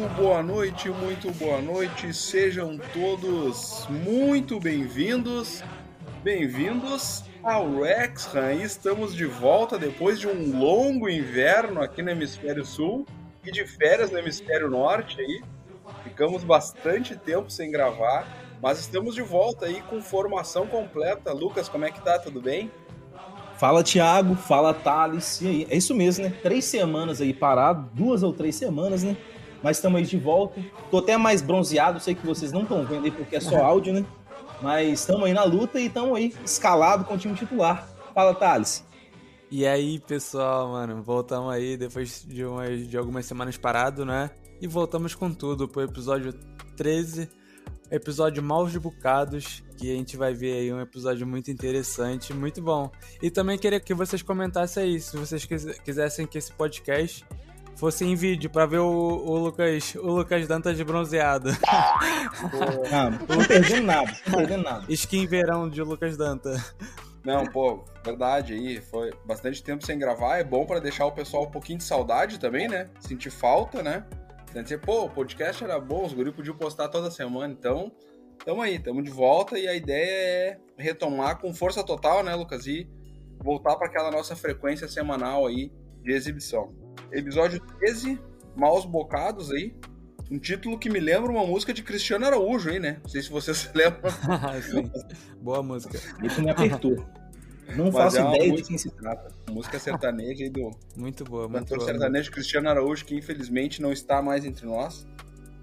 Muito boa noite, muito boa noite. Sejam todos muito bem-vindos. Bem-vindos ao Rexham. Estamos de volta depois de um longo inverno aqui no Hemisfério Sul e de férias no Hemisfério Norte aí. Ficamos bastante tempo sem gravar, mas estamos de volta aí com formação completa. Lucas, como é que tá? Tudo bem? Fala, Thiago. Fala, Thales. E aí? É isso mesmo, né? Três semanas aí parado, duas ou três semanas, né? Mas estamos aí de volta. Tô até mais bronzeado, sei que vocês não estão vendo aí porque é só áudio, né? Mas estamos aí na luta e estamos aí escalado com o time titular. Fala, Thales. E aí, pessoal, mano, voltamos aí depois de, umas, de algumas semanas parado, né? E voltamos com tudo pro episódio 13 episódio Maus de Bocados, que a gente vai ver aí um episódio muito interessante, muito bom. E também queria que vocês comentassem aí, se vocês quisessem que esse podcast fosse em vídeo para ver o, o, Lucas, o Lucas Dantas de bronzeado. Não, não perdendo nada, não perdendo nada. Skin verão de Lucas Dantas. Não, pô, verdade aí, foi bastante tempo sem gravar, é bom para deixar o pessoal um pouquinho de saudade também, né? Sentir falta, né? Então, dizer, pô, o podcast era bom, os guris podiam postar toda semana, então tamo aí, tamo de volta e a ideia é retomar com força total, né, Lucas? E voltar para aquela nossa frequência semanal aí de exibição. Episódio 13, Maus Bocados aí. Um título que me lembra uma música de Cristiano Araújo aí, né? Não sei se vocês lembram. Boa música. Isso me apertou. Não Mas faço é ideia música, de quem se trata. Música sertaneja aí do. Muito boa, muito cantor sertanejo Cristiano Araújo, que infelizmente não está mais entre nós.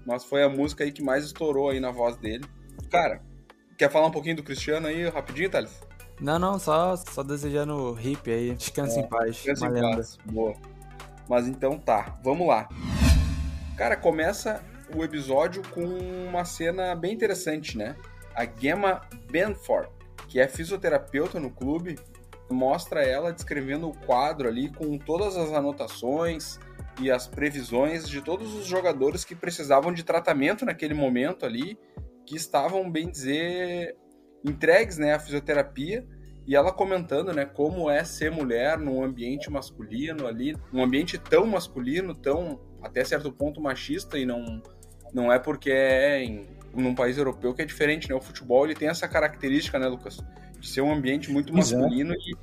Mas foi a música aí que mais estourou aí na voz dele. Cara, quer falar um pouquinho do Cristiano aí rapidinho, Thales? Não, não, só, só desejando hip aí. Descanse é, em paz. Descanse em lenda. paz. Boa. Mas então tá, vamos lá. Cara, começa o episódio com uma cena bem interessante, né? A Gemma Benford que é fisioterapeuta no clube, mostra ela descrevendo o quadro ali com todas as anotações e as previsões de todos os jogadores que precisavam de tratamento naquele momento ali, que estavam, bem dizer, entregues né, à fisioterapia. E ela comentando né, como é ser mulher num ambiente masculino ali, um ambiente tão masculino, tão até certo ponto machista, e não, não é porque é em num país europeu que é diferente, né? O futebol ele tem essa característica, né, Lucas? De ser um ambiente muito masculino e,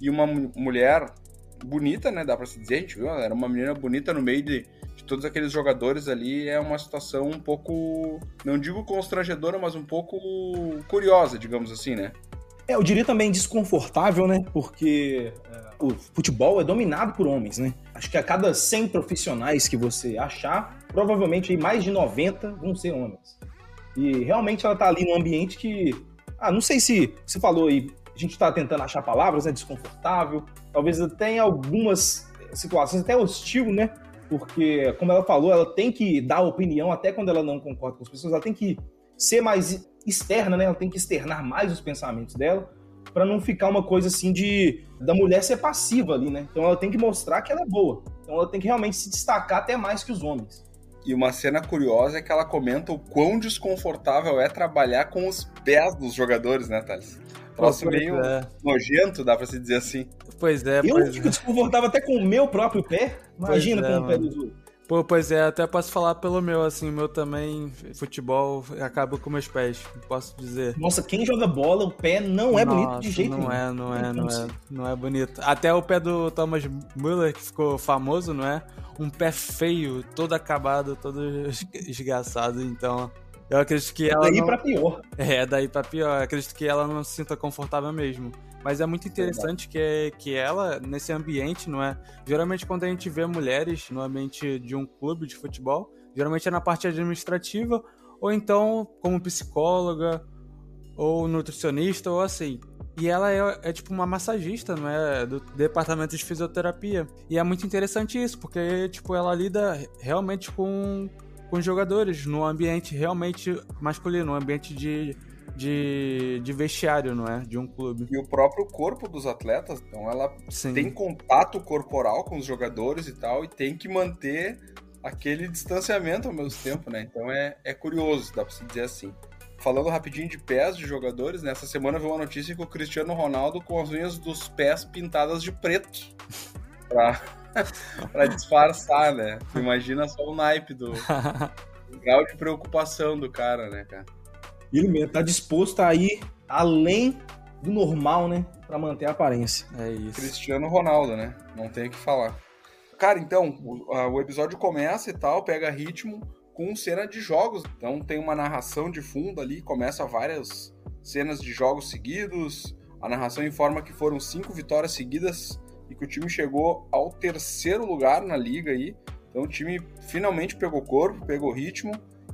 e, uma mulher bonita, né? Dá pra se dizer, a gente viu? Ela era uma menina bonita no meio de, de todos aqueles jogadores ali. É uma situação um pouco, não digo constrangedora, mas um pouco curiosa, digamos assim, né? É, eu diria também desconfortável, né? Porque é, o futebol é dominado por homens, né? Acho que a cada 100 profissionais que você achar, provavelmente mais de 90 vão ser homens. E realmente ela tá ali num ambiente que. Ah, não sei se você falou aí, a gente tá tentando achar palavras, é desconfortável. Talvez tenha algumas situações até hostil, né? Porque, como ela falou, ela tem que dar opinião até quando ela não concorda com as pessoas, ela tem que ser mais externa, né? Ela tem que externar mais os pensamentos dela para não ficar uma coisa assim de da mulher ser passiva ali, né? Então ela tem que mostrar que ela é boa. Então ela tem que realmente se destacar até mais que os homens. E uma cena curiosa é que ela comenta o quão desconfortável é trabalhar com os pés dos jogadores, né, Thales? Troço meio é. nojento, dá pra se dizer assim. Pois é, Eu pois fico é. desconfortável até com o meu próprio pé. Imagina é, com o pé dos outros. Pô, pois é, até posso falar pelo meu, assim, o meu também, futebol, acaba com meus pés, posso dizer. Nossa, quem joga bola, o pé não é Nossa, bonito de jeito não nenhum. É, não é, não é, não é bonito. Até o pé do Thomas Müller, que ficou famoso, não é? Um pé feio, todo acabado, todo esgaçado, então... Eu acredito que ela. Daí não... pra pior. É, daí pra pior. Eu acredito que ela não se sinta confortável mesmo. Mas é muito interessante que, que ela, nesse ambiente, não é? Geralmente, quando a gente vê mulheres no ambiente de um clube de futebol, geralmente é na parte administrativa, ou então como psicóloga, ou nutricionista, ou assim. E ela é, é, tipo uma massagista, não é? Do departamento de fisioterapia. E é muito interessante isso, porque tipo, ela lida realmente com, com jogadores no ambiente realmente masculino, no ambiente de de, de vestiário, não é? De um clube. E o próprio corpo dos atletas, então ela Sim. tem contato corporal com os jogadores e tal, e tem que manter aquele distanciamento ao mesmo tempo, né? Então é, é curioso, dá pra se dizer assim. Falando rapidinho de pés de jogadores, nessa semana veio uma notícia que o Cristiano Ronaldo com as unhas dos pés pintadas de preto. Pra, pra disfarçar, né? Imagina só o naipe do o grau de preocupação do cara, né, cara? Ele mesmo tá disposto a ir além do normal, né? Pra manter a aparência. É isso. Cristiano Ronaldo, né? Não tem o que falar. Cara, então, o, a, o episódio começa e tal, pega ritmo com cena de jogos. Então tem uma narração de fundo ali, começa várias cenas de jogos seguidos. A narração informa que foram cinco vitórias seguidas e que o time chegou ao terceiro lugar na liga aí. Então o time finalmente pegou corpo, pegou ritmo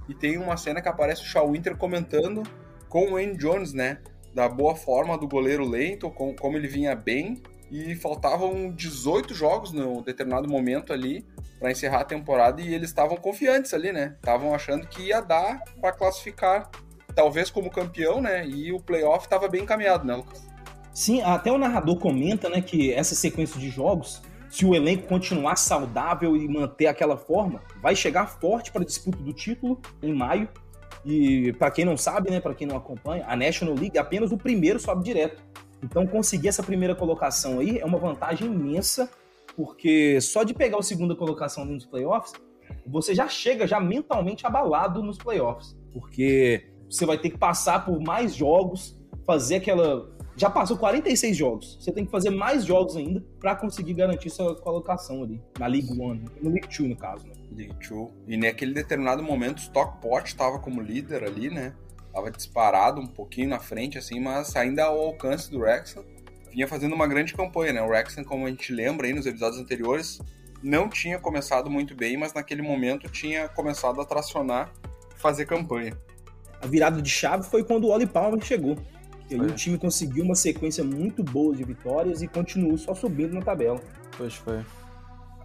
e tem uma cena que aparece o Shaw Winter comentando com o Wayne Jones, né? Da boa forma do goleiro Leighton, com, como ele vinha bem. E faltavam 18 jogos no determinado momento ali para encerrar a temporada e eles estavam confiantes ali, né? Estavam achando que ia dar para classificar, talvez como campeão, né? E o playoff estava bem encaminhado, né, Lucas? Sim, até o narrador comenta, né, que essa sequência de jogos, se o elenco continuar saudável e manter aquela forma, vai chegar forte para a disputa do título em maio. E para quem não sabe, né, para quem não acompanha, a National League apenas o primeiro sobe direto. Então conseguir essa primeira colocação aí é uma vantagem imensa porque só de pegar a segunda colocação nos playoffs, você já chega já mentalmente abalado nos playoffs, porque você vai ter que passar por mais jogos, fazer aquela já passou 46 jogos. Você tem que fazer mais jogos ainda para conseguir garantir sua colocação ali na League One, no League Two no caso, né? League Two. E naquele determinado momento o Stockport estava como líder ali, né? Tava disparado um pouquinho na frente assim, mas ainda ao alcance do Wrexham vinha fazendo uma grande campanha, né? O Wrexham, como a gente lembra aí nos episódios anteriores, não tinha começado muito bem, mas naquele momento tinha começado a tracionar fazer campanha. A virada de chave foi quando o Oli Palmer chegou. E aí o time conseguiu uma sequência muito boa de vitórias e continuou só subindo na tabela. Pois foi.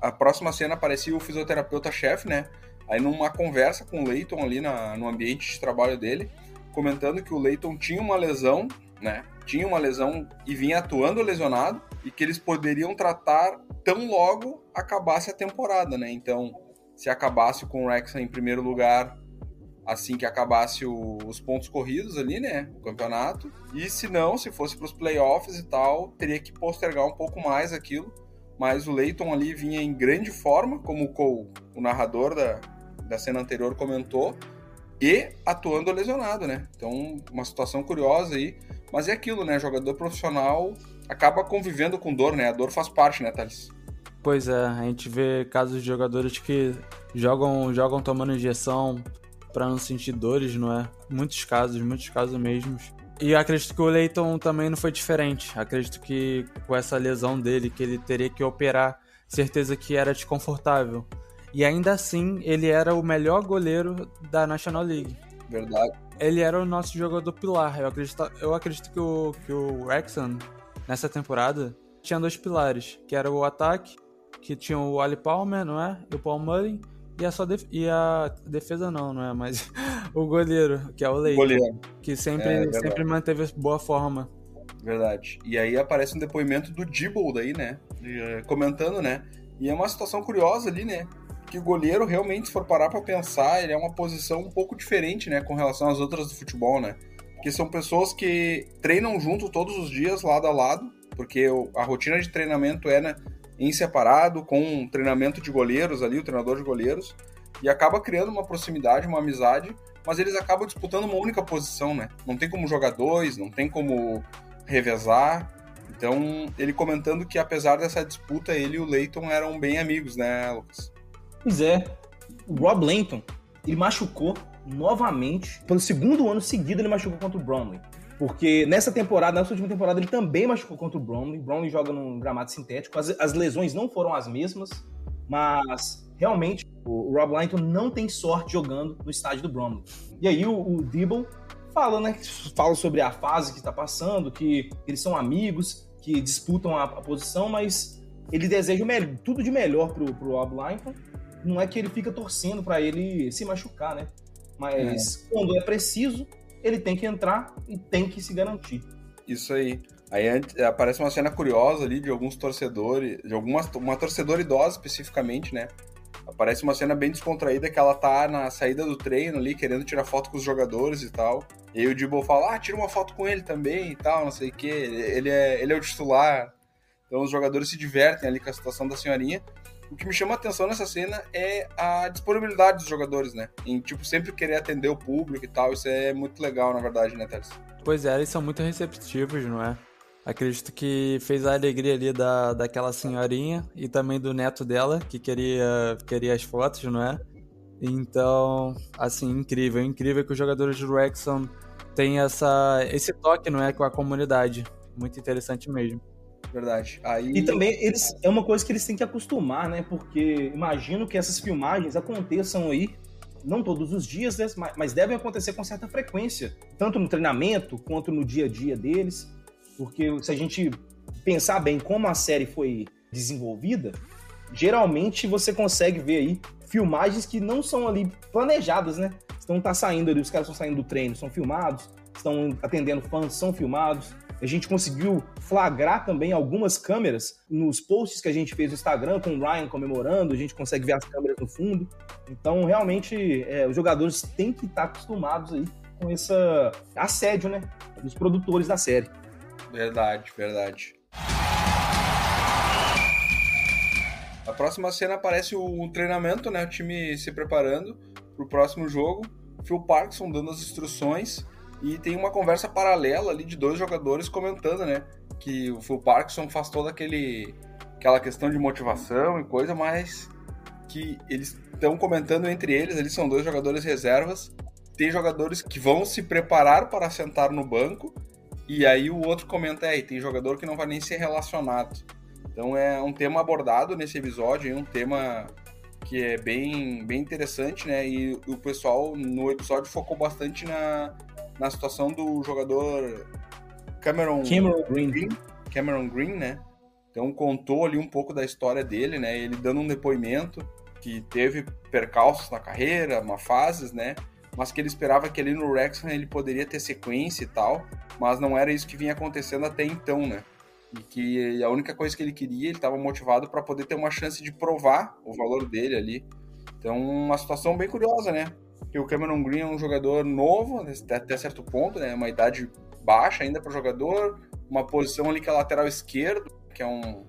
A próxima cena aparecia o fisioterapeuta-chefe, né? Aí numa conversa com o Leighton ali na, no ambiente de trabalho dele, comentando que o Leighton tinha uma lesão, né? tinha uma lesão e vinha atuando lesionado e que eles poderiam tratar tão logo acabasse a temporada, né? Então, se acabasse com o Wrexham em primeiro lugar, assim que acabasse o, os pontos corridos ali, né? O campeonato. E se não, se fosse para os playoffs e tal, teria que postergar um pouco mais aquilo. Mas o Leighton ali vinha em grande forma, como o Cole, o narrador da, da cena anterior, comentou, e atuando lesionado, né? Então, uma situação curiosa aí. Mas é aquilo, né? Jogador profissional acaba convivendo com dor, né? A dor faz parte, né, Thales? Pois é, a gente vê casos de jogadores que jogam, jogam tomando injeção para não sentir dores, não é? Muitos casos, muitos casos mesmo. E acredito que o Leighton também não foi diferente. Acredito que com essa lesão dele, que ele teria que operar, certeza que era desconfortável. E ainda assim, ele era o melhor goleiro da National League. Verdade ele era o nosso jogador pilar. Eu acredito, eu acredito que o, que o Wrexham, nessa temporada, tinha dois pilares, que era o ataque, que tinha o Ali Palmer, não é? E o Paul Mullen, e a, sua def e a defesa não, não é? Mas o goleiro, que é o Leite. Goleiro. Que sempre, é, sempre manteve boa forma. Verdade. E aí aparece um depoimento do Dibble daí, né? Eh, comentando, né? E é uma situação curiosa ali, né? que o goleiro realmente, se for parar para pensar, ele é uma posição um pouco diferente, né, com relação às outras do futebol, né? Porque são pessoas que treinam junto todos os dias, lado a lado, porque a rotina de treinamento é né, em separado, com um treinamento de goleiros ali, o treinador de goleiros, e acaba criando uma proximidade, uma amizade, mas eles acabam disputando uma única posição, né? Não tem como jogar dois, não tem como revezar. Então, ele comentando que apesar dessa disputa, ele e o Leighton eram bem amigos, né, Lucas? Pois é, o Rob Langton, ele machucou novamente, pelo segundo ano seguido ele machucou contra o Bromley. Porque nessa temporada, nessa última temporada, ele também machucou contra o Bromley. Bromley joga num gramado sintético. As, as lesões não foram as mesmas, mas realmente o, o Rob Langton não tem sorte jogando no estádio do Bromley. E aí o, o Dibble fala, né? Fala sobre a fase que está passando, que eles são amigos, que disputam a, a posição, mas ele deseja tudo de melhor pro, pro Rob Langton não é que ele fica torcendo para ele se machucar, né? Mas é. quando é preciso, ele tem que entrar e tem que se garantir. Isso aí. Aí aparece uma cena curiosa ali de alguns torcedores, de alguma uma torcedora idosa especificamente, né? Aparece uma cena bem descontraída que ela tá na saída do treino ali, querendo tirar foto com os jogadores e tal. E aí o Dibble fala, ah, tira uma foto com ele também e tal, não sei o quê. Ele é, ele é o titular. Então os jogadores se divertem ali com a situação da senhorinha. O que me chama a atenção nessa cena é a disponibilidade dos jogadores, né? Em, tipo, sempre querer atender o público e tal. Isso é muito legal, na verdade, né, Thales? Pois é, eles são muito receptivos, não é? Acredito que fez a alegria ali da, daquela senhorinha e também do neto dela, que queria, queria as fotos, não é? Então, assim, incrível. Incrível que os jogadores do Wrexham têm essa, esse toque, não é? Com a comunidade. Muito interessante mesmo. Verdade. Aí... E também eles é uma coisa que eles têm que acostumar, né? Porque imagino que essas filmagens aconteçam aí, não todos os dias, né? mas devem acontecer com certa frequência, tanto no treinamento quanto no dia a dia deles. Porque se a gente pensar bem como a série foi desenvolvida, geralmente você consegue ver aí filmagens que não são ali planejadas, né? Estão tá saindo ali, os caras estão saindo do treino, são filmados, estão atendendo fãs, são filmados. A gente conseguiu flagrar também algumas câmeras nos posts que a gente fez no Instagram com o Ryan comemorando, a gente consegue ver as câmeras no fundo. Então, realmente, é, os jogadores têm que estar acostumados aí com esse assédio, né? Dos produtores da série. Verdade, verdade. A próxima cena aparece o treinamento, né? O time se preparando para o próximo jogo. Phil Parkinson dando as instruções e tem uma conversa paralela ali de dois jogadores comentando, né? Que o Phil Parkinson faz toda aquele, aquela questão de motivação e coisa, mas que eles estão comentando entre eles, eles são dois jogadores reservas. Tem jogadores que vão se preparar para sentar no banco e aí o outro comenta, é, tem jogador que não vai nem ser relacionado. Então é um tema abordado nesse episódio, um tema que é bem, bem interessante, né? E o pessoal no episódio focou bastante na, na situação do jogador Cameron, Cameron Green. Cameron Green, né? Então contou ali um pouco da história dele, né? Ele dando um depoimento que teve percalços na carreira, uma fases, né? Mas que ele esperava que ali no Wrexham ele poderia ter sequência e tal mas não era isso que vinha acontecendo até então, né? E que a única coisa que ele queria, ele estava motivado para poder ter uma chance de provar o valor dele ali. Então, uma situação bem curiosa, né? Que o Cameron Green é um jogador novo, até certo ponto, né? Uma idade baixa ainda para o jogador, uma posição ali que é lateral esquerdo, que é um,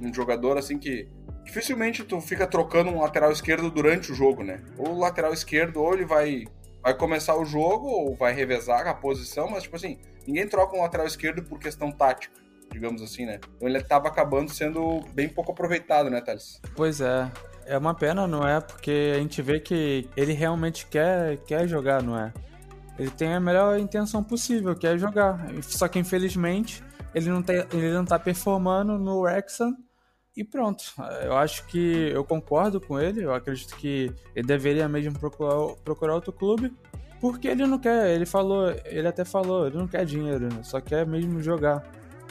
um jogador assim que dificilmente tu fica trocando um lateral esquerdo durante o jogo, né? Ou o lateral esquerdo, ou ele vai vai começar o jogo, ou vai revezar a posição, mas tipo assim, ninguém troca um lateral esquerdo por questão tática, digamos assim, né? Então ele estava acabando sendo bem pouco aproveitado, né, Thales? Pois é. É uma pena, não é? Porque a gente vê que ele realmente quer, quer jogar, não é? Ele tem a melhor intenção possível, que é jogar. Só que infelizmente ele não, tá, ele não tá performando no Wrexham e pronto. Eu acho que eu concordo com ele. Eu acredito que ele deveria mesmo procurar, procurar outro clube. Porque ele não quer, ele falou, ele até falou, ele não quer dinheiro, né? só quer mesmo jogar.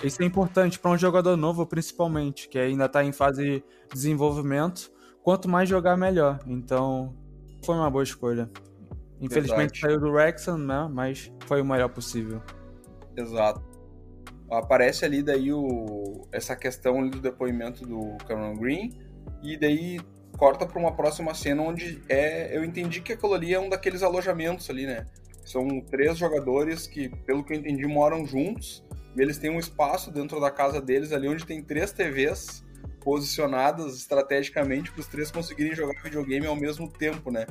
Isso é importante para um jogador novo, principalmente, que ainda está em fase de desenvolvimento. Quanto mais jogar, melhor. Então, foi uma boa escolha. Infelizmente saiu do Wrexham, né? Mas foi o melhor possível. Exato. Aparece ali daí o, essa questão do depoimento do Cameron Green. E daí corta para uma próxima cena onde é, eu entendi que aquilo ali é um daqueles alojamentos ali, né? São três jogadores que, pelo que eu entendi, moram juntos e eles têm um espaço dentro da casa deles ali onde tem três TVs posicionadas estrategicamente para os três conseguirem jogar videogame ao mesmo tempo, né?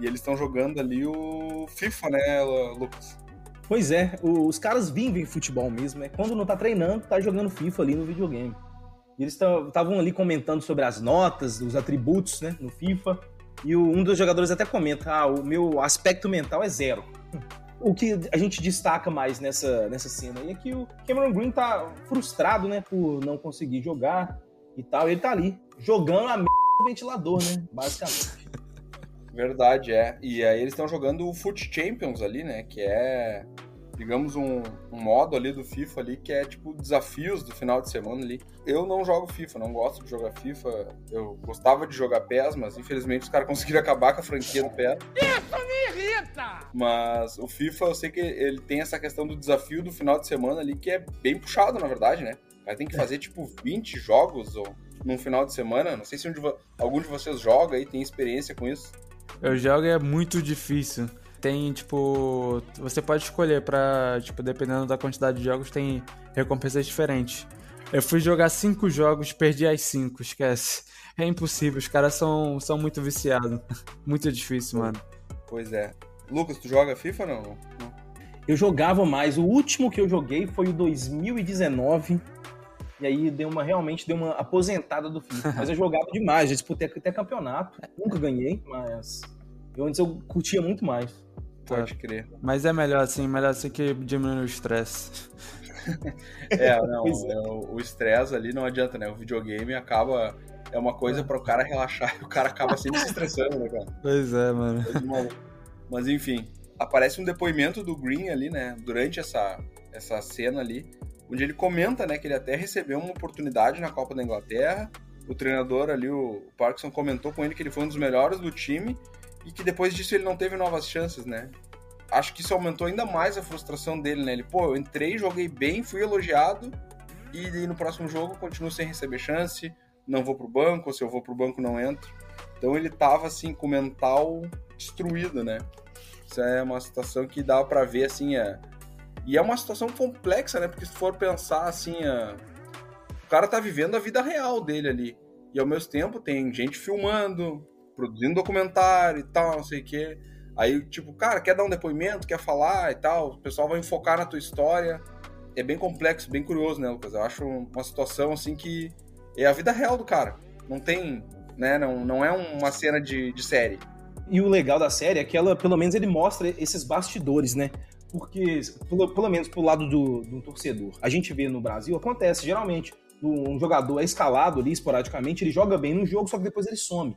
E eles estão jogando ali o FIFA, né, Lucas? Pois é, os caras vivem futebol mesmo, né? Quando não tá treinando, tá jogando FIFA ali no videogame. E eles estavam ali comentando sobre as notas, os atributos, né, no FIFA. E o, um dos jogadores até comenta: ah, o meu aspecto mental é zero. O que a gente destaca mais nessa, nessa cena aí é que o Cameron Green tá frustrado, né, por não conseguir jogar e tal. E ele tá ali, jogando a merda do ventilador, né, basicamente. Verdade, é. E aí eles estão jogando o Foot Champions ali, né, que é digamos, um, um, modo ali do FIFA ali que é tipo desafios do final de semana ali. Eu não jogo FIFA, não gosto de jogar FIFA. Eu gostava de jogar PES, mas infelizmente os caras conseguiram acabar com a franquia do PES. Isso me irrita! Mas o FIFA, eu sei que ele tem essa questão do desafio do final de semana ali que é bem puxado, na verdade, né? Aí tem que fazer tipo 20 jogos ou num final de semana. Não sei se algum de vocês joga e tem experiência com isso. Eu jogo e é muito difícil tem, tipo. Você pode escolher pra. Tipo, dependendo da quantidade de jogos, tem recompensas diferentes. Eu fui jogar cinco jogos, perdi as cinco, esquece. É impossível, os caras são, são muito viciados. Muito difícil, mano. Pois é. Lucas, tu joga FIFA ou não? não? Eu jogava mais. O último que eu joguei foi o 2019. E aí deu uma, realmente deu uma aposentada do FIFA. Mas eu jogava demais, já disputei até campeonato. Nunca ganhei, mas eu antes eu curtia muito mais. Pode crer. Mas é melhor assim, melhor assim que diminuir o estresse. é, não, é. o estresse ali não adianta, né? O videogame acaba. É uma coisa para o cara relaxar e o cara acaba sempre se estressando, né, cara? Pois é, mano. Mas enfim, aparece um depoimento do Green ali, né? Durante essa, essa cena ali, onde ele comenta, né, que ele até recebeu uma oportunidade na Copa da Inglaterra. O treinador ali, o Parkinson, comentou com ele que ele foi um dos melhores do time e que depois disso ele não teve novas chances, né? Acho que isso aumentou ainda mais a frustração dele, né? Ele, pô, eu entrei, joguei bem, fui elogiado e no próximo jogo continuo sem receber chance, não vou pro banco, ou se eu vou pro banco não entro. Então ele tava assim com o mental destruído, né? Isso é uma situação que dá para ver assim, é... e é uma situação complexa, né? Porque se for pensar assim, é... o cara tá vivendo a vida real dele ali. E ao mesmo tempo tem gente filmando, produzindo documentário e tal, não sei o quê. Aí, tipo, cara, quer dar um depoimento, quer falar e tal, o pessoal vai enfocar na tua história. É bem complexo, bem curioso, né, Lucas? Eu acho uma situação, assim, que é a vida real do cara. Não tem, né, não, não é uma cena de, de série. E o legal da série é que ela, pelo menos, ele mostra esses bastidores, né? Porque, pelo, pelo menos pro lado do, do torcedor, a gente vê no Brasil, acontece geralmente, um jogador é escalado ali esporadicamente, ele joga bem no jogo, só que depois ele some.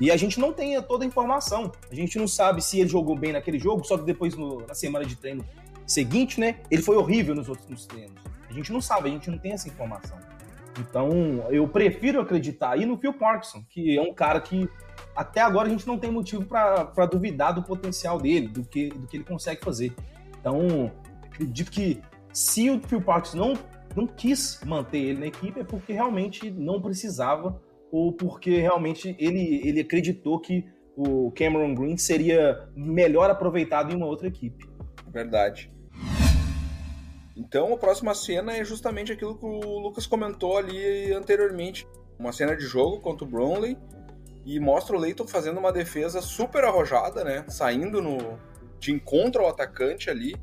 E a gente não tem toda a informação. A gente não sabe se ele jogou bem naquele jogo, só que depois no, na semana de treino seguinte, né, ele foi horrível nos outros nos treinos. A gente não sabe, a gente não tem essa informação. Então, eu prefiro acreditar aí no Phil Parkinson, que é um cara que até agora a gente não tem motivo para duvidar do potencial dele, do que, do que ele consegue fazer. Então, acredito que se o Phil Parkinson não, não quis manter ele na equipe, é porque realmente não precisava ou porque realmente ele, ele acreditou que o Cameron Green seria melhor aproveitado em uma outra equipe. Verdade. Então a próxima cena é justamente aquilo que o Lucas comentou ali anteriormente. Uma cena de jogo contra o Brownlee e mostra o Leighton fazendo uma defesa super arrojada, né? Saindo no, de encontro ao atacante ali.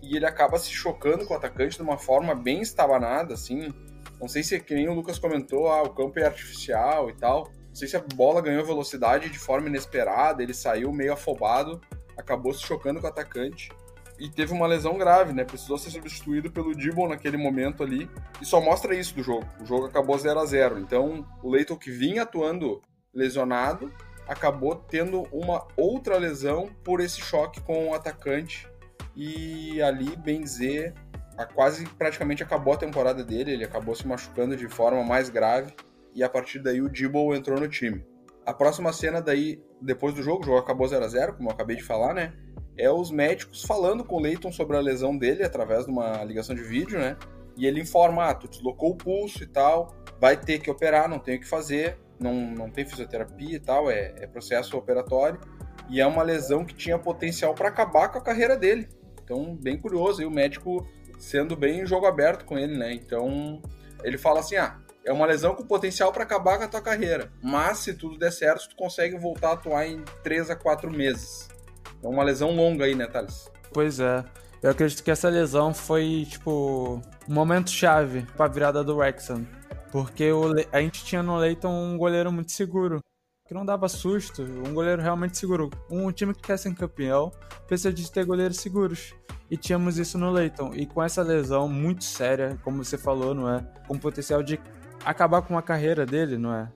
E ele acaba se chocando com o atacante de uma forma bem estabanada, assim. Não sei se, que nem o Lucas comentou, ah, o campo é artificial e tal. Não sei se a bola ganhou velocidade de forma inesperada, ele saiu meio afobado, acabou se chocando com o atacante e teve uma lesão grave, né? Precisou ser substituído pelo Dibon naquele momento ali. E só mostra isso do jogo. O jogo acabou 0 a 0 Então, o Leighton que vinha atuando lesionado acabou tendo uma outra lesão por esse choque com o atacante. E ali, bem dizer, a quase praticamente acabou a temporada dele, ele acabou se machucando de forma mais grave e a partir daí o Dibble entrou no time. A próxima cena daí, depois do jogo, o jogo acabou 0 a 0 como eu acabei de falar, né? É os médicos falando com o Leighton sobre a lesão dele através de uma ligação de vídeo, né? E ele informa, ah, tu deslocou o pulso e tal, vai ter que operar, não tem o que fazer, não, não tem fisioterapia e tal, é, é processo operatório. E é uma lesão que tinha potencial para acabar com a carreira dele. Então, bem curioso, e o médico sendo bem jogo aberto com ele, né? Então, ele fala assim: ah, é uma lesão com potencial para acabar com a tua carreira, mas se tudo der certo, tu consegue voltar a atuar em 3 a 4 meses. É uma lesão longa aí, né, Thales? Pois é. Eu acredito que essa lesão foi, tipo, um momento chave pra virada do Wrexham. Porque o, a gente tinha no Leighton um goleiro muito seguro, que não dava susto, um goleiro realmente seguro. Um time que quer ser campeão precisa de ter goleiros seguros e tínhamos isso no Leighton. E com essa lesão muito séria, como você falou, não é? Com potencial de acabar com a carreira dele, não é?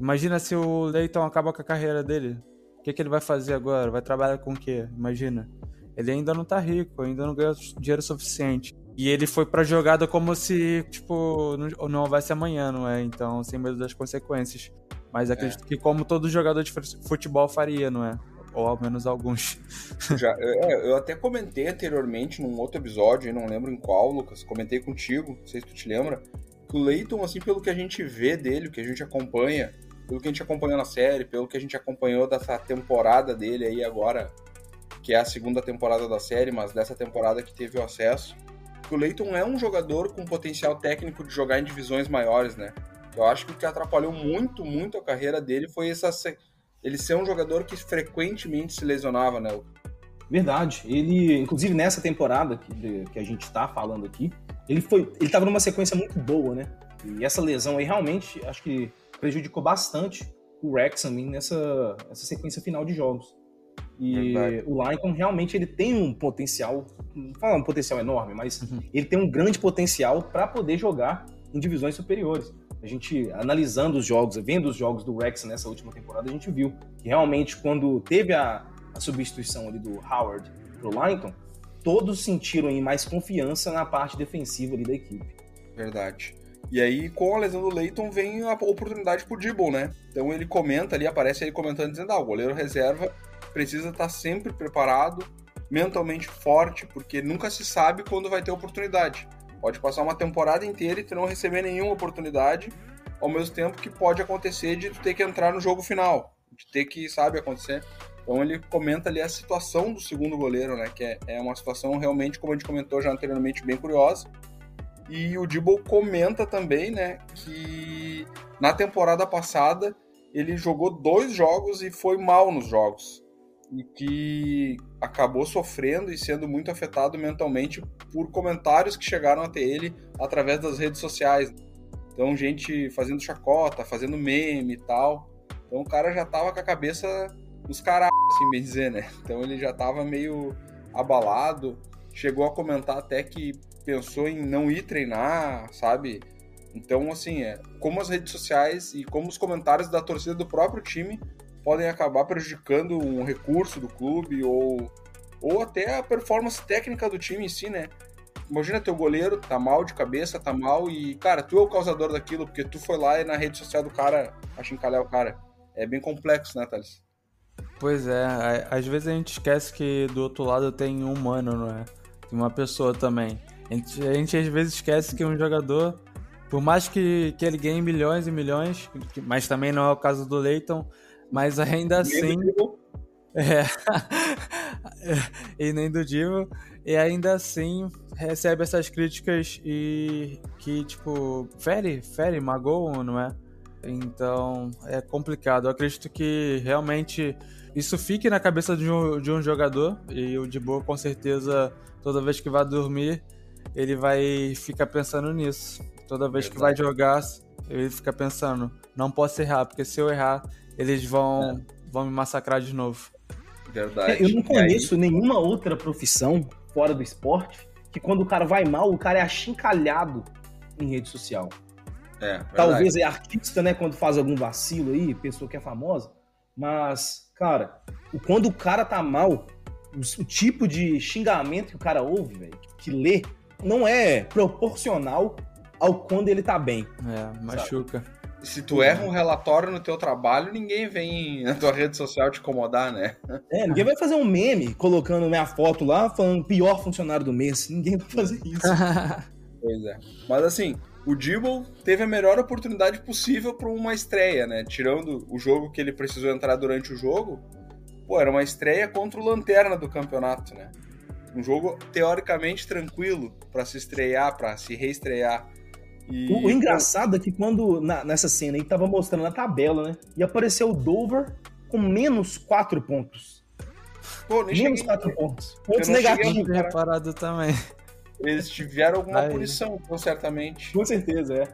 Imagina se o Leighton acaba com a carreira dele. O que, que ele vai fazer agora? Vai trabalhar com o quê? Imagina. Ele ainda não tá rico, ainda não ganhou dinheiro suficiente. E ele foi pra jogada como se, tipo, não, não houvesse amanhã, não é? Então, sem medo das consequências. Mas acredito é. que como todo jogador de futebol faria, não é? ou ao menos alguns. Já, é, eu até comentei anteriormente num outro episódio, não lembro em qual, Lucas, comentei contigo, não sei se tu te lembra, que o Leighton, assim, pelo que a gente vê dele, o que a gente acompanha, pelo que a gente acompanhou na série, pelo que a gente acompanhou dessa temporada dele aí agora, que é a segunda temporada da série, mas dessa temporada que teve o acesso, o Leighton é um jogador com potencial técnico de jogar em divisões maiores, né? Eu acho que o que atrapalhou muito, muito a carreira dele foi essa, ele ser um jogador que frequentemente se lesionava, né? Verdade. Ele, inclusive nessa temporada que, que a gente está falando aqui, ele foi, ele estava numa sequência muito boa, né? E essa lesão aí realmente acho que prejudicou bastante o Wrexham nessa, nessa sequência final de jogos. E Verdade. o Lincoln realmente ele tem um potencial, não falar um potencial enorme, mas uhum. ele tem um grande potencial para poder jogar em divisões superiores. A gente analisando os jogos, vendo os jogos do Wrexham nessa última temporada, a gente viu que realmente quando teve a, a substituição ali do Howard pro Lincoln, todos sentiram mais confiança na parte defensiva ali da equipe. Verdade. E aí, com a lesão do Leighton, vem a oportunidade pro Dibble, né? Então ele comenta ali, aparece ele comentando, dizendo, ah, o goleiro reserva precisa estar sempre preparado, mentalmente forte, porque nunca se sabe quando vai ter oportunidade. Pode passar uma temporada inteira e tu não receber nenhuma oportunidade, ao mesmo tempo que pode acontecer de tu ter que entrar no jogo final, de ter que, sabe, acontecer. Então ele comenta ali a situação do segundo goleiro, né? Que é, é uma situação realmente, como a gente comentou já anteriormente, bem curiosa. E o Dibble comenta também, né, que na temporada passada ele jogou dois jogos e foi mal nos jogos. E que acabou sofrendo e sendo muito afetado mentalmente por comentários que chegaram até ele através das redes sociais. Então, gente fazendo chacota, fazendo meme e tal. Então, o cara já tava com a cabeça nos caras, assim bem dizer, né? Então, ele já tava meio abalado. Chegou a comentar até que pensou em não ir treinar, sabe? Então, assim, é, como as redes sociais e como os comentários da torcida do próprio time podem acabar prejudicando um recurso do clube ou, ou até a performance técnica do time em si, né? Imagina teu goleiro tá mal de cabeça, tá mal e, cara, tu é o causador daquilo, porque tu foi lá e na rede social do cara achincalhar o cara. É bem complexo, né, Thales? Pois é, às vezes a gente esquece que do outro lado tem um humano, não é? Tem uma pessoa também. A gente, a gente às vezes esquece que um jogador, por mais que, que ele ganhe milhões e milhões, mas também não é o caso do Leighton, mas ainda assim. É, e nem do Divo. E ainda assim recebe essas críticas e que, tipo, fere, fere, magoam, não é? Então é complicado. Eu acredito que realmente isso fique na cabeça de um, de um jogador e o Dibo com certeza toda vez que vai dormir ele vai ficar pensando nisso. Toda vez Verdade. que vai jogar, ele fica pensando, não posso errar, porque se eu errar, eles vão, é. vão me massacrar de novo. Verdade. É, eu não conheço aí... nenhuma outra profissão fora do esporte que quando o cara vai mal, o cara é achincalhado em rede social. É, Talvez é artista, né, quando faz algum vacilo aí, pessoa que é famosa, mas, cara, quando o cara tá mal, o, o tipo de xingamento que o cara ouve, velho, que lê, não é proporcional ao quando ele tá bem. É, machuca. Sabe? Se tu erra um relatório no teu trabalho, ninguém vem na tua rede social te incomodar, né? É, ninguém vai fazer um meme colocando minha foto lá falando pior funcionário do mês. Ninguém vai fazer isso. pois é. Mas assim, o Dibble teve a melhor oportunidade possível para uma estreia, né? Tirando o jogo que ele precisou entrar durante o jogo, pô, era uma estreia contra o Lanterna do campeonato, né? Um jogo teoricamente tranquilo para se estrear, para se reestrear. E... O, o, engraçado é que quando na, nessa cena aí tava mostrando a tabela, né? E apareceu o Dover com menos 4 pontos. Pô, nem menos 4 pontos. Pontos negativos. Eu reparado também. Eles tiveram alguma Aí. punição, então, certamente. Com certeza, é.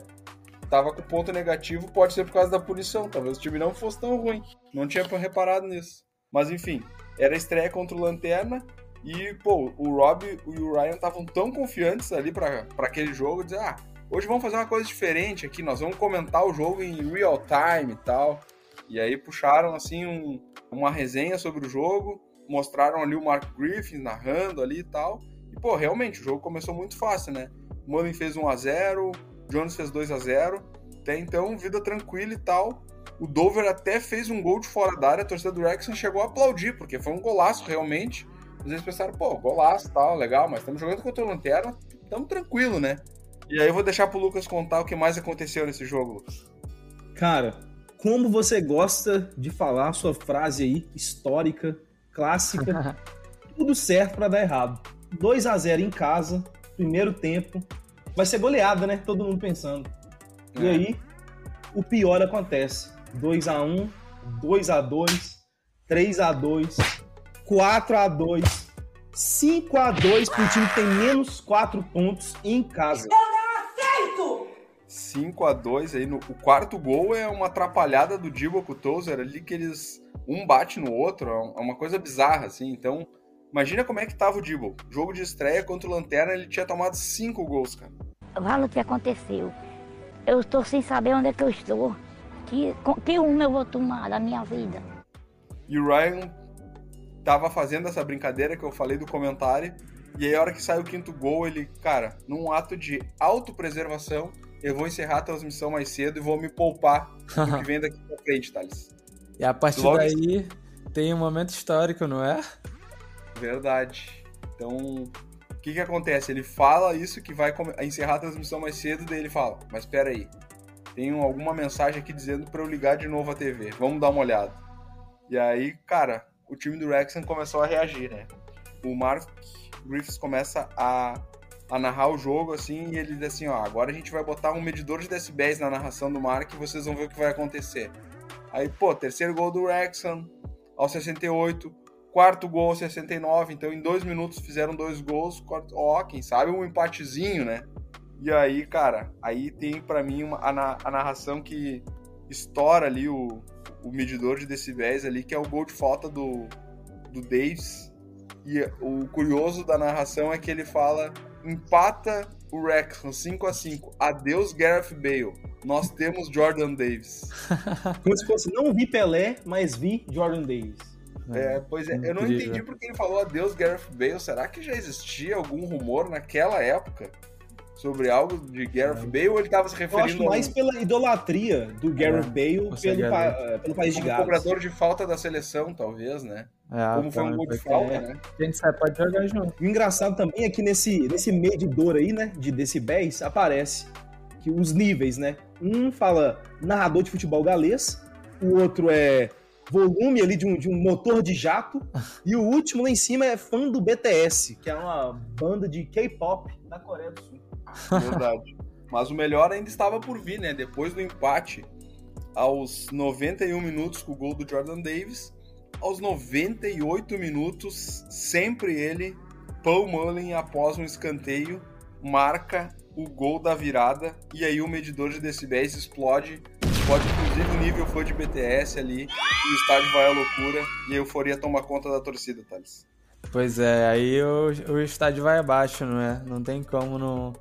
Tava com ponto negativo, pode ser por causa da punição. Talvez o time não fosse tão ruim. Não tinha reparado nisso. Mas enfim, era estreia contra o Lanterna. E, pô, o Rob e o Ryan estavam tão confiantes ali para aquele jogo, dizer, ah, hoje vamos fazer uma coisa diferente aqui, nós vamos comentar o jogo em real time e tal. E aí puxaram, assim, um, uma resenha sobre o jogo, mostraram ali o Mark Griffin narrando ali e tal. E, pô, realmente, o jogo começou muito fácil, né? Mullen fez 1 a 0 Jones fez 2 a 0 Até então, vida tranquila e tal. O Dover até fez um gol de fora da área, a torcida do Wrexham chegou a aplaudir, porque foi um golaço realmente. Às vezes pensaram, pô, golaço tal, legal, mas estamos jogando contra o Lanterna, estamos tranquilo, né? E aí eu vou deixar pro Lucas contar o que mais aconteceu nesse jogo, Lucas. Cara, como você gosta de falar a sua frase aí, histórica, clássica, tudo certo para dar errado. 2 a 0 em casa, primeiro tempo. Vai ser goleada, né? Todo mundo pensando. É. E aí, o pior acontece. 2 a 1 2 a 2 3 a 2 4 a 2 5 a 2 para o time que tem menos 4 pontos em casa. Eu não aceito! 5 a 2 aí no o quarto gol é uma atrapalhada do Dibo com o Tozer ali que eles um bate no outro, é uma coisa bizarra assim. Então, imagina como é que tava o Dibo. Jogo de estreia contra o Lanterna, ele tinha tomado 5 gols, cara. Fala o que aconteceu. Eu estou sem saber onde é que eu estou. Que, que uma eu vou tomar da minha vida. E o Ryan tava fazendo essa brincadeira que eu falei do comentário. E aí, a hora que sai o quinto gol, ele, cara, num ato de autopreservação, eu vou encerrar a transmissão mais cedo e vou me poupar do que vem daqui pra frente, Thales. E a partir Logo daí tem um momento histórico, não é? Verdade. Então, o que que acontece? Ele fala isso que vai encerrar a transmissão mais cedo, daí ele fala, mas espera aí, tem alguma mensagem aqui dizendo para eu ligar de novo a TV, vamos dar uma olhada. E aí, cara, o time do Wrexham começou a reagir, né? O Mark Griffiths começa a, a narrar o jogo, assim, e ele diz assim, ó, agora a gente vai botar um medidor de decibéis na narração do Mark e vocês vão ver o que vai acontecer. Aí, pô, terceiro gol do Wrexham, aos 68, quarto gol aos 69, então em dois minutos fizeram dois gols, ó, quem sabe um empatezinho, né? E aí, cara, aí tem para mim uma, a, a narração que estoura ali o, o medidor de decibéis ali, que é o gol de falta do, do Davis. E o curioso da narração é que ele fala: empata o Wrexham 5 a 5 Adeus, Gareth Bale. Nós temos Jordan Davis. Como se fosse, não vi Pelé, mas vi Jordan Davis. É, pois é, eu não entendi porque ele falou adeus Gareth Bale. Será que já existia algum rumor naquela época sobre algo de Gareth Bale ou ele estava se referindo Eu acho mais pela idolatria do Gareth é, Bale pelo, pa... Eh, pelo país de Gales. Como cobrador de falta da seleção, talvez, né? É, Como foi um gol de falta, é. né? A gente sabe, pode jogar junto. O engraçado também é que nesse, nesse medidor aí, né, de decibéis, aparece que os níveis, né? Um fala narrador de futebol galês, o outro é volume ali de um, de um motor de jato, e o último lá em cima é fã do BTS, que é uma banda de K-pop da Coreia do Sul. Verdade. Mas o melhor ainda estava por vir, né? Depois do empate, aos 91 minutos com o gol do Jordan Davis, aos 98 minutos, sempre ele, Paul Mullen, após um escanteio, marca o gol da virada e aí o medidor de decibéis explode. Pode inclusive o nível foi de BTS ali, e o estádio vai à loucura e a euforia toma conta da torcida, Thales. Pois é, aí o, o estádio vai abaixo, não é? Não tem como não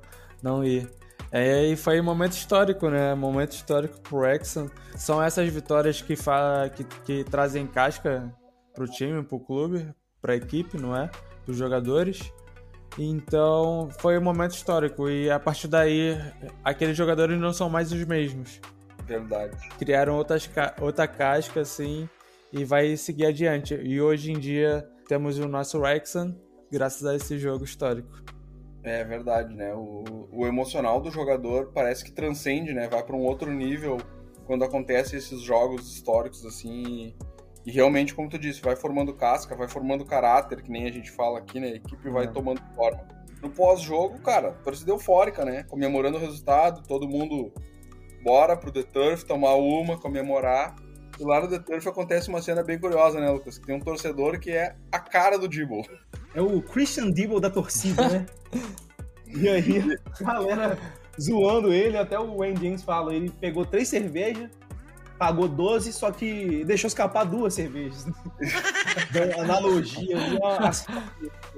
não ir. É, e foi um momento histórico, né? Momento histórico pro Wrexham. São essas vitórias que, fala, que, que trazem casca pro time, pro clube, pra equipe, não é? Dos jogadores. Então foi um momento histórico e a partir daí aqueles jogadores não são mais os mesmos. Verdade. Criaram outras, outra casca assim e vai seguir adiante. E hoje em dia temos o nosso Wrexham graças a esse jogo histórico. É verdade, né? O, o emocional do jogador parece que transcende, né? Vai para um outro nível quando acontecem esses jogos históricos, assim. E, e, realmente, como tu disse, vai formando casca, vai formando caráter, que nem a gente fala aqui, né? A equipe vai é. tomando forma. No pós-jogo, cara, torcida eufórica, né? Comemorando o resultado, todo mundo bora pro The Turf tomar uma, comemorar. E lá no The Turf acontece uma cena bem curiosa, né, Lucas? Que tem um torcedor que é a cara do Dibble. É o Christian Dibble da torcida, né? e aí, a galera zoando ele, até o Wayne James fala, ele pegou três cervejas, pagou 12, só que deixou escapar duas cervejas. analogia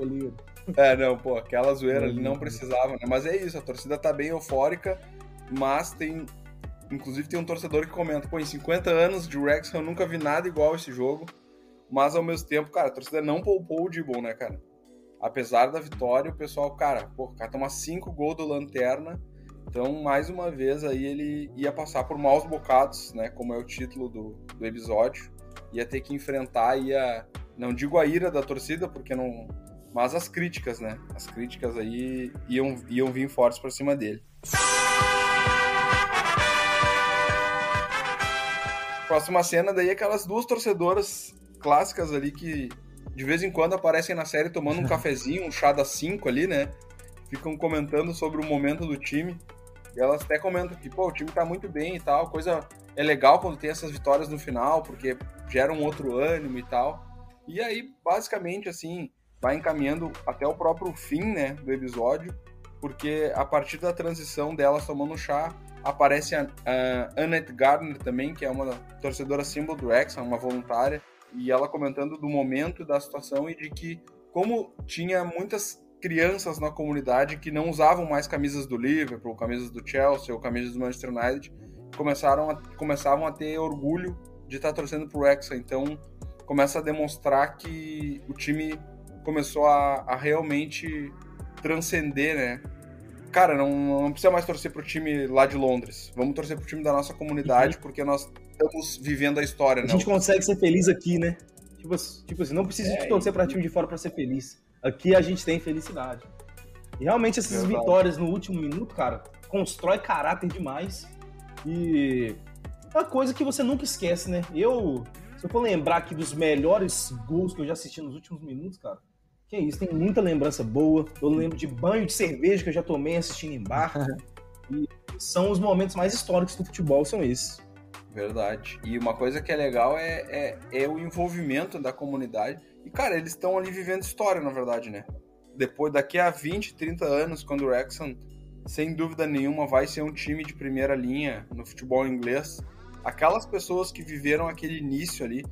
ali, É, não, pô, aquela zoeira ali não precisava, né? Mas é isso, a torcida tá bem eufórica, mas tem. Inclusive tem um torcedor que comenta, pô, em 50 anos de Rex eu nunca vi nada igual esse jogo. Mas ao mesmo tempo, cara, a torcida não poupou o Dibon, né, cara? Apesar da vitória, o pessoal, cara, pô, o cara toma cinco gols do Lanterna. Então, mais uma vez, aí ele ia passar por maus bocados, né? Como é o título do, do episódio. Ia ter que enfrentar, ia. Não digo a ira da torcida, porque não. Mas as críticas, né? As críticas aí iam, iam vir fortes pra cima dele. Próxima cena daí é aquelas duas torcedoras clássicas ali que de vez em quando aparecem na série tomando um cafezinho, um chá das 5 ali, né? ficam comentando sobre o momento do time. E elas até comentam que, pô, o time tá muito bem e tal, coisa é legal quando tem essas vitórias no final, porque gera um outro ânimo e tal. E aí, basicamente, assim, vai encaminhando até o próprio fim, né, do episódio, porque a partir da transição delas tomando chá, aparece a, a Annette Gardner também, que é uma torcedora símbolo do Wrexham, uma voluntária, e ela comentando do momento da situação e de que como tinha muitas crianças na comunidade que não usavam mais camisas do Liverpool, camisas do Chelsea ou camisas do Manchester United, começaram a, começavam a ter orgulho de estar torcendo pro Wrexham. Então começa a demonstrar que o time começou a, a realmente transcender, né? Cara, não, não precisa mais torcer pro time lá de Londres. Vamos torcer pro time da nossa comunidade, uhum. porque nós estamos vivendo a história, A gente consegue ser feliz aqui, né? Tipo, tipo assim, não precisa é, torcer para time de fora para ser feliz. Aqui a gente tem felicidade. E realmente essas Verdade. vitórias no último minuto, cara, constrói caráter demais. E é uma coisa que você nunca esquece, né? Eu, se eu for lembrar aqui dos melhores gols que eu já assisti nos últimos minutos, cara, que isso, tem muita lembrança boa. Eu lembro de banho de cerveja que eu já tomei assistindo em bar. e são os momentos mais históricos do futebol, são esses. Verdade. E uma coisa que é legal é, é, é o envolvimento da comunidade. E, cara, eles estão ali vivendo história, na verdade, né? Depois, daqui a 20, 30 anos, quando o Wrexham, sem dúvida nenhuma, vai ser um time de primeira linha no futebol inglês, aquelas pessoas que viveram aquele início ali,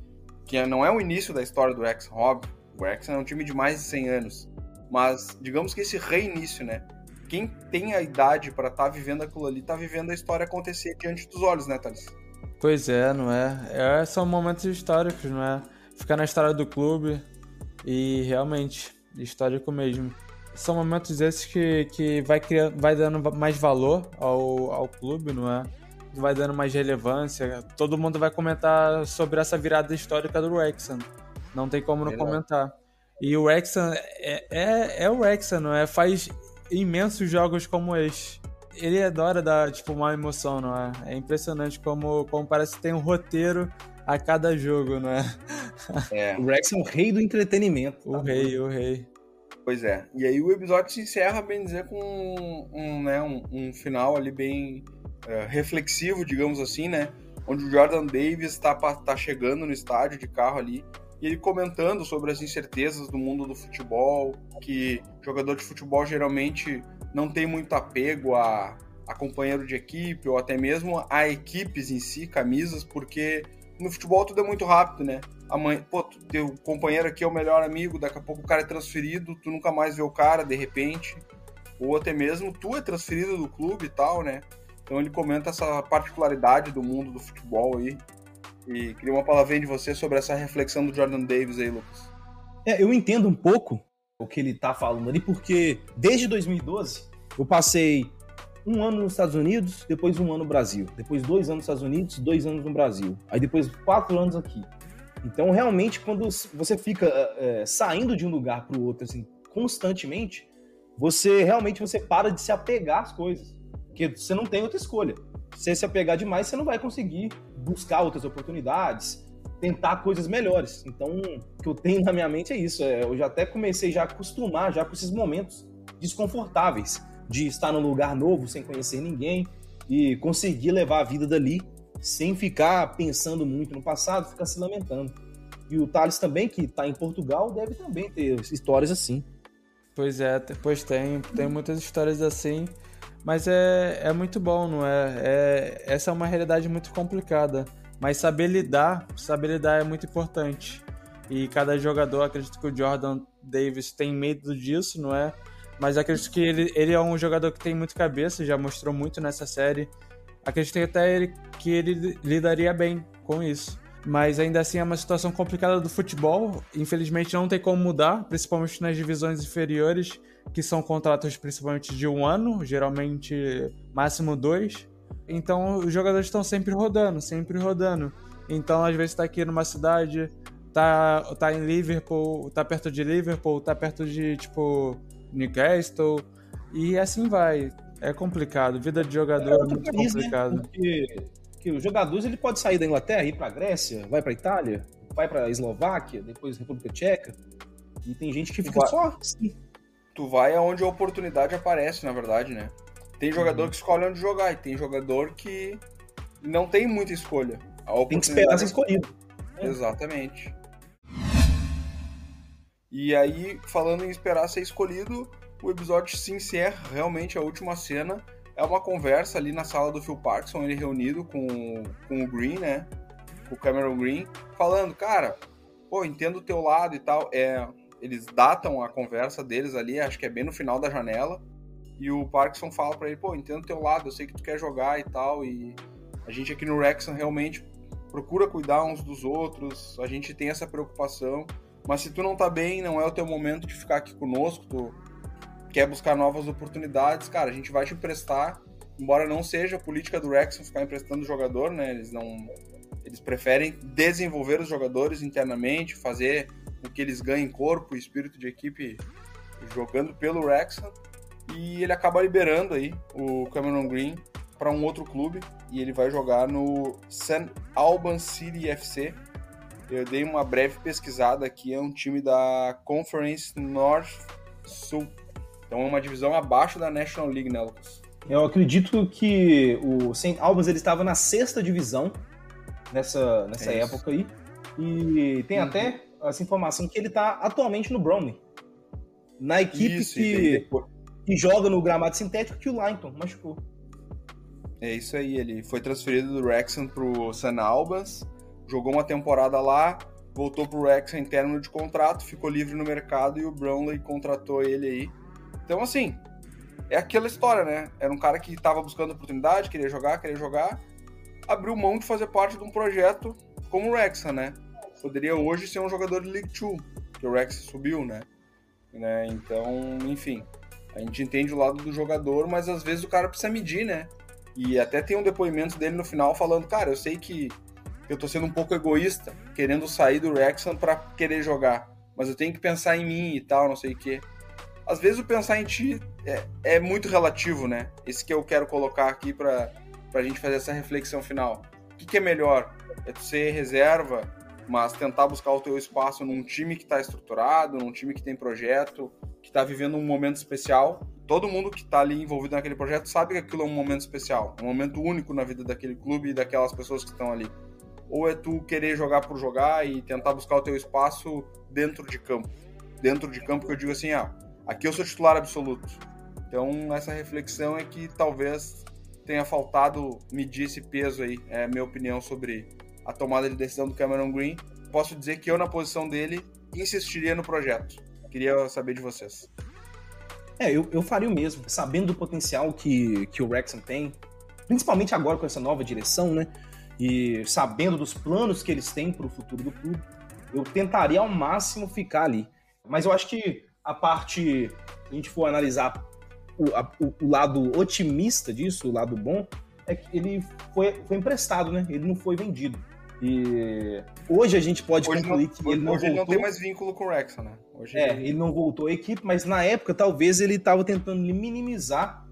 que não é o início da história do Wrexham, o Wrexham é um time de mais de 100 anos, mas digamos que esse reinício, né? Quem tem a idade para estar tá vivendo aquilo ali, tá vivendo a história acontecer diante dos olhos, né, Thales? Pois é, não é? é? São momentos históricos, não é? Ficar na história do clube e realmente, histórico mesmo. São momentos esses que, que vai, criando, vai dando mais valor ao, ao clube, não é? Vai dando mais relevância. Todo mundo vai comentar sobre essa virada histórica do Wrexham. Não tem como não comentar. E o Wrexham é, é, é o Wrexham, não é? Faz imensos jogos como este ele adora dar, tipo, uma emoção, não é? É impressionante como, como parece que tem um roteiro a cada jogo, não é? é. O Rex é o rei do entretenimento. O tá rei, bom. o rei. Pois é. E aí o episódio se encerra, bem dizer, com um, um né, um, um, final ali bem uh, reflexivo, digamos assim, né? Onde o Jordan Davis tá, tá chegando no estádio de carro ali e ele comentando sobre as incertezas do mundo do futebol, que jogador de futebol geralmente não tem muito apego a, a companheiro de equipe ou até mesmo a equipes em si, camisas, porque no futebol tudo é muito rápido, né? A mãe, pô, teu companheiro aqui é o melhor amigo, daqui a pouco o cara é transferido, tu nunca mais vê o cara de repente, ou até mesmo tu é transferido do clube e tal, né? Então ele comenta essa particularidade do mundo do futebol aí. E queria uma palavrinha de você sobre essa reflexão do Jordan Davis aí, Lucas. É, eu entendo um pouco o que ele tá falando ali, porque desde 2012 eu passei um ano nos Estados Unidos, depois um ano no Brasil, depois dois anos nos Estados Unidos, dois anos no Brasil, aí depois quatro anos aqui. Então, realmente, quando você fica é, saindo de um lugar para o outro assim, constantemente, você realmente você para de se apegar às coisas, porque você não tem outra escolha. Se você se apegar demais, você não vai conseguir buscar outras oportunidades, tentar coisas melhores. Então, o que eu tenho na minha mente é isso. É, eu já até comecei já a acostumar já com esses momentos desconfortáveis de estar num lugar novo sem conhecer ninguém e conseguir levar a vida dali sem ficar pensando muito no passado, ficar se lamentando. E o Thales também, que está em Portugal, deve também ter histórias assim. Pois é, pois tem, tem muitas histórias assim, mas é, é muito bom, não é? é? Essa é uma realidade muito complicada. Mas saber lidar, saber lidar é muito importante. E cada jogador, acredito que o Jordan Davis tem medo disso, não é? Mas acredito que ele, ele é um jogador que tem muita cabeça, já mostrou muito nessa série. Acredito até ele, que ele lidaria bem com isso. Mas ainda assim é uma situação complicada do futebol. Infelizmente não tem como mudar, principalmente nas divisões inferiores, que são contratos principalmente de um ano, geralmente máximo dois. Então os jogadores estão sempre rodando, sempre rodando. Então às vezes está aqui numa cidade, tá, tá em Liverpool, tá perto de Liverpool, tá perto de tipo Newcastle e assim vai. É complicado. Vida de jogador é, é muito país, né? complicado. Né? Porque, porque os jogadores ele pode sair da Inglaterra, ir para Grécia, vai para Itália, vai para Eslováquia, depois República Tcheca. E tem gente que fica vai. só assim. tu vai aonde a oportunidade aparece, na verdade, né? Tem jogador que escolhe onde jogar e tem jogador que não tem muita escolha. Tem que esperar ser escolhido. Exatamente. E aí, falando em esperar ser escolhido, o episódio se encerra realmente a última cena. É uma conversa ali na sala do Phil Parkinson, ele reunido com, com o Green, né? Com o Cameron Green, falando, cara, pô, entendo o teu lado e tal. É, eles datam a conversa deles ali, acho que é bem no final da janela. E o Parkinson fala para ele, pô, entendo o teu lado, eu sei que tu quer jogar e tal. E a gente aqui no Wrexham realmente procura cuidar uns dos outros, a gente tem essa preocupação. Mas se tu não tá bem, não é o teu momento de ficar aqui conosco, tu quer buscar novas oportunidades, cara, a gente vai te emprestar, embora não seja a política do Wrexham ficar emprestando jogador, né? Eles não eles preferem desenvolver os jogadores internamente, fazer com que eles ganhem corpo e espírito de equipe jogando pelo Wrexham. E ele acaba liberando aí o Cameron Green para um outro clube e ele vai jogar no St. Albans City FC. Eu dei uma breve pesquisada aqui, é um time da Conference North Sul. Então é uma divisão abaixo da National League, né, Lucas? Eu acredito que o St. Albans ele estava na sexta divisão nessa, nessa é época aí. E tem uhum. até essa informação que ele está atualmente no Bromley. Na equipe isso, que, que joga no gramado sintético que o Lynton machucou. É isso aí, ele foi transferido do Wrexham pro San Albans, jogou uma temporada lá, voltou pro Wrexham em término de contrato, ficou livre no mercado e o Brownlee contratou ele aí. Então, assim, é aquela história, né? Era um cara que estava buscando oportunidade, queria jogar, queria jogar, abriu mão de fazer parte de um projeto como o Wrexham, né? Poderia hoje ser um jogador de League 2, que o Wrexham subiu, né? né? Então, enfim, a gente entende o lado do jogador, mas às vezes o cara precisa medir, né? E até tem um depoimento dele no final falando, cara, eu sei que eu tô sendo um pouco egoísta, querendo sair do Wrexham para querer jogar, mas eu tenho que pensar em mim e tal, não sei o quê. Às vezes o pensar em ti é, é muito relativo, né? Esse que eu quero colocar aqui para a gente fazer essa reflexão final. O que, que é melhor? É tu ser reserva, mas tentar buscar o teu espaço num time que está estruturado, num time que tem projeto, que está vivendo um momento especial, todo mundo que está ali envolvido naquele projeto sabe que aquilo é um momento especial, um momento único na vida daquele clube e daquelas pessoas que estão ali. Ou é tu querer jogar por jogar e tentar buscar o teu espaço dentro de campo. Dentro de campo que eu digo assim, ah, aqui eu sou titular absoluto. Então essa reflexão é que talvez tenha faltado medir esse peso aí, é a minha opinião sobre a tomada de decisão do Cameron Green. Posso dizer que eu na posição dele insistiria no projeto. Queria saber de vocês. É, eu, eu faria o mesmo, sabendo do potencial que, que o Wrexham tem, principalmente agora com essa nova direção, né? E sabendo dos planos que eles têm para o futuro do clube, eu tentaria ao máximo ficar ali. Mas eu acho que a parte, se a gente for analisar o, a, o, o lado otimista disso, o lado bom, é que ele foi, foi emprestado, né? Ele não foi vendido. E hoje a gente pode hoje concluir não, que ele não hoje voltou. ele não tem mais vínculo com o Wrexham, né? Hoje é, ele... ele não voltou à equipe, mas na época talvez ele estava tentando minimizar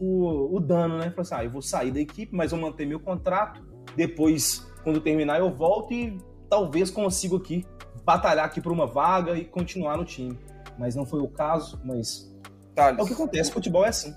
o, o dano, né? Falou assim, ah, eu vou sair da equipe, mas vou manter meu contrato. Depois, quando terminar, eu volto e talvez consiga aqui batalhar aqui por uma vaga e continuar no time. Mas não foi o caso, mas Thales, é o que acontece, futebol é assim.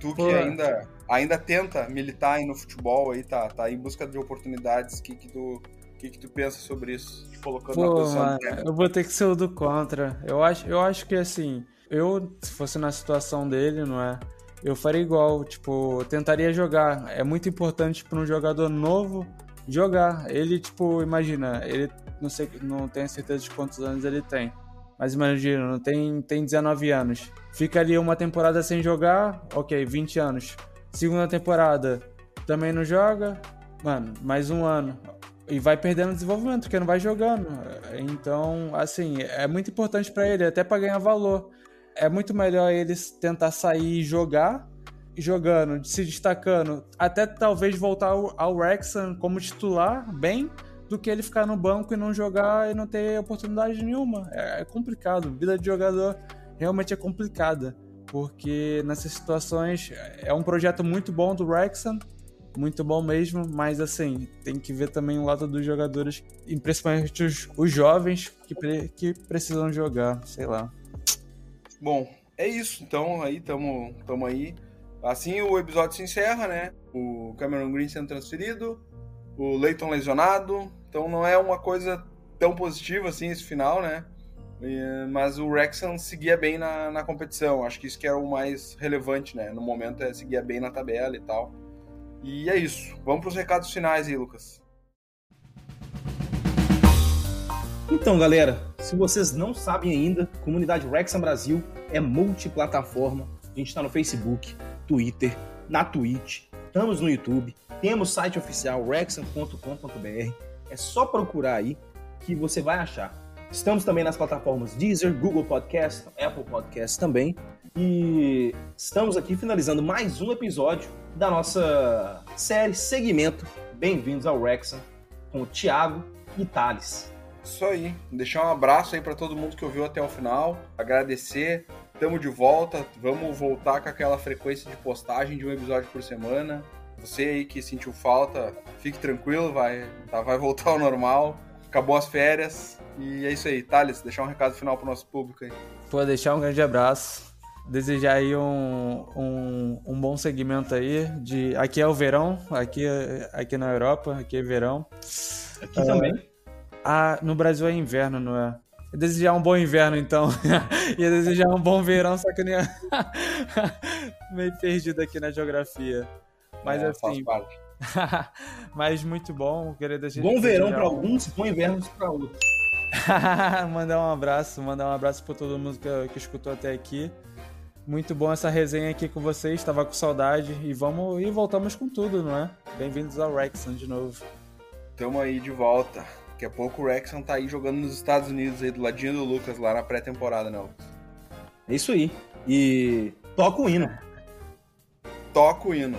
Tu que Pô, ainda ainda tenta militar aí no futebol aí, tá, tá em busca de oportunidades, o que que tu, que que tu pensa sobre isso? Te colocando Pô, na posição mano, eu vou ter que ser o do contra. Eu acho, eu acho que assim, eu, se fosse na situação dele, não é? Eu faria igual, tipo, tentaria jogar. É muito importante para um jogador novo jogar. Ele, tipo, imagina, ele não sei, não tenho certeza de quantos anos ele tem. Mas imagina, não tem, tem 19 anos. Ficaria uma temporada sem jogar, ok, 20 anos. Segunda temporada também não joga. Mano, mais um ano. E vai perdendo desenvolvimento, porque não vai jogando. Então, assim, é muito importante para ele, até para ganhar valor. É muito melhor eles tentar sair e jogar, jogando, se destacando, até talvez voltar ao Wrexham como titular, bem, do que ele ficar no banco e não jogar e não ter oportunidade nenhuma. É, é complicado. Vida de jogador realmente é complicada porque nessas situações é um projeto muito bom do Wrexham, muito bom mesmo, mas assim, tem que ver também o lado dos jogadores, e principalmente os, os jovens que, pre, que precisam jogar, sei lá. Bom, é isso. Então, aí, tamo, tamo aí. Assim o episódio se encerra, né? O Cameron Green sendo transferido, o Leighton lesionado. Então não é uma coisa tão positiva assim esse final, né? Mas o Wrexham seguia bem na, na competição. Acho que isso que era o mais relevante, né? No momento é seguia bem na tabela e tal. E é isso. Vamos para os recados finais aí, Lucas. Então, galera, se vocês não sabem ainda, comunidade Wrexham Brasil é multiplataforma. A gente está no Facebook, Twitter, na Twitch, estamos no YouTube, temos site oficial rexham.com.br. É só procurar aí que você vai achar. Estamos também nas plataformas Deezer, Google Podcast, Apple Podcast também. E estamos aqui finalizando mais um episódio da nossa série Segmento Bem-vindos ao Wrexham com o Thiago e Thales. Isso aí. Deixar um abraço aí para todo mundo que ouviu até o final. Agradecer. Tamo de volta. Vamos voltar com aquela frequência de postagem de um episódio por semana. Você aí que sentiu falta, fique tranquilo, vai, tá, vai voltar ao normal. Acabou as férias. E é isso aí. Thales, deixar um recado final pro nosso público aí. Pô, deixar um grande abraço. Desejar aí um, um, um bom segmento aí. De, aqui é o verão, aqui, aqui na Europa, aqui é verão. Aqui uh, também. Ah, no Brasil é inverno, não é? Eu desejar um bom inverno, então. Ia desejar um bom verão, só que eu ia... meio perdido aqui na geografia. Mas é, assim. Mas muito bom, queria deixar. Bom verão para alguns, bom inverno para outros. mandar um abraço, mandar um abraço para todo mundo que, que escutou até aqui. Muito bom essa resenha aqui com vocês, estava com saudade e vamos e voltamos com tudo, não é? Bem-vindos ao Rexon de novo. Tamo aí de volta. Daqui a pouco o Rexon tá aí jogando nos Estados Unidos aí do ladinho do Lucas lá na pré-temporada, né, Lucas? É isso aí. E toca o hino. Toca o hino.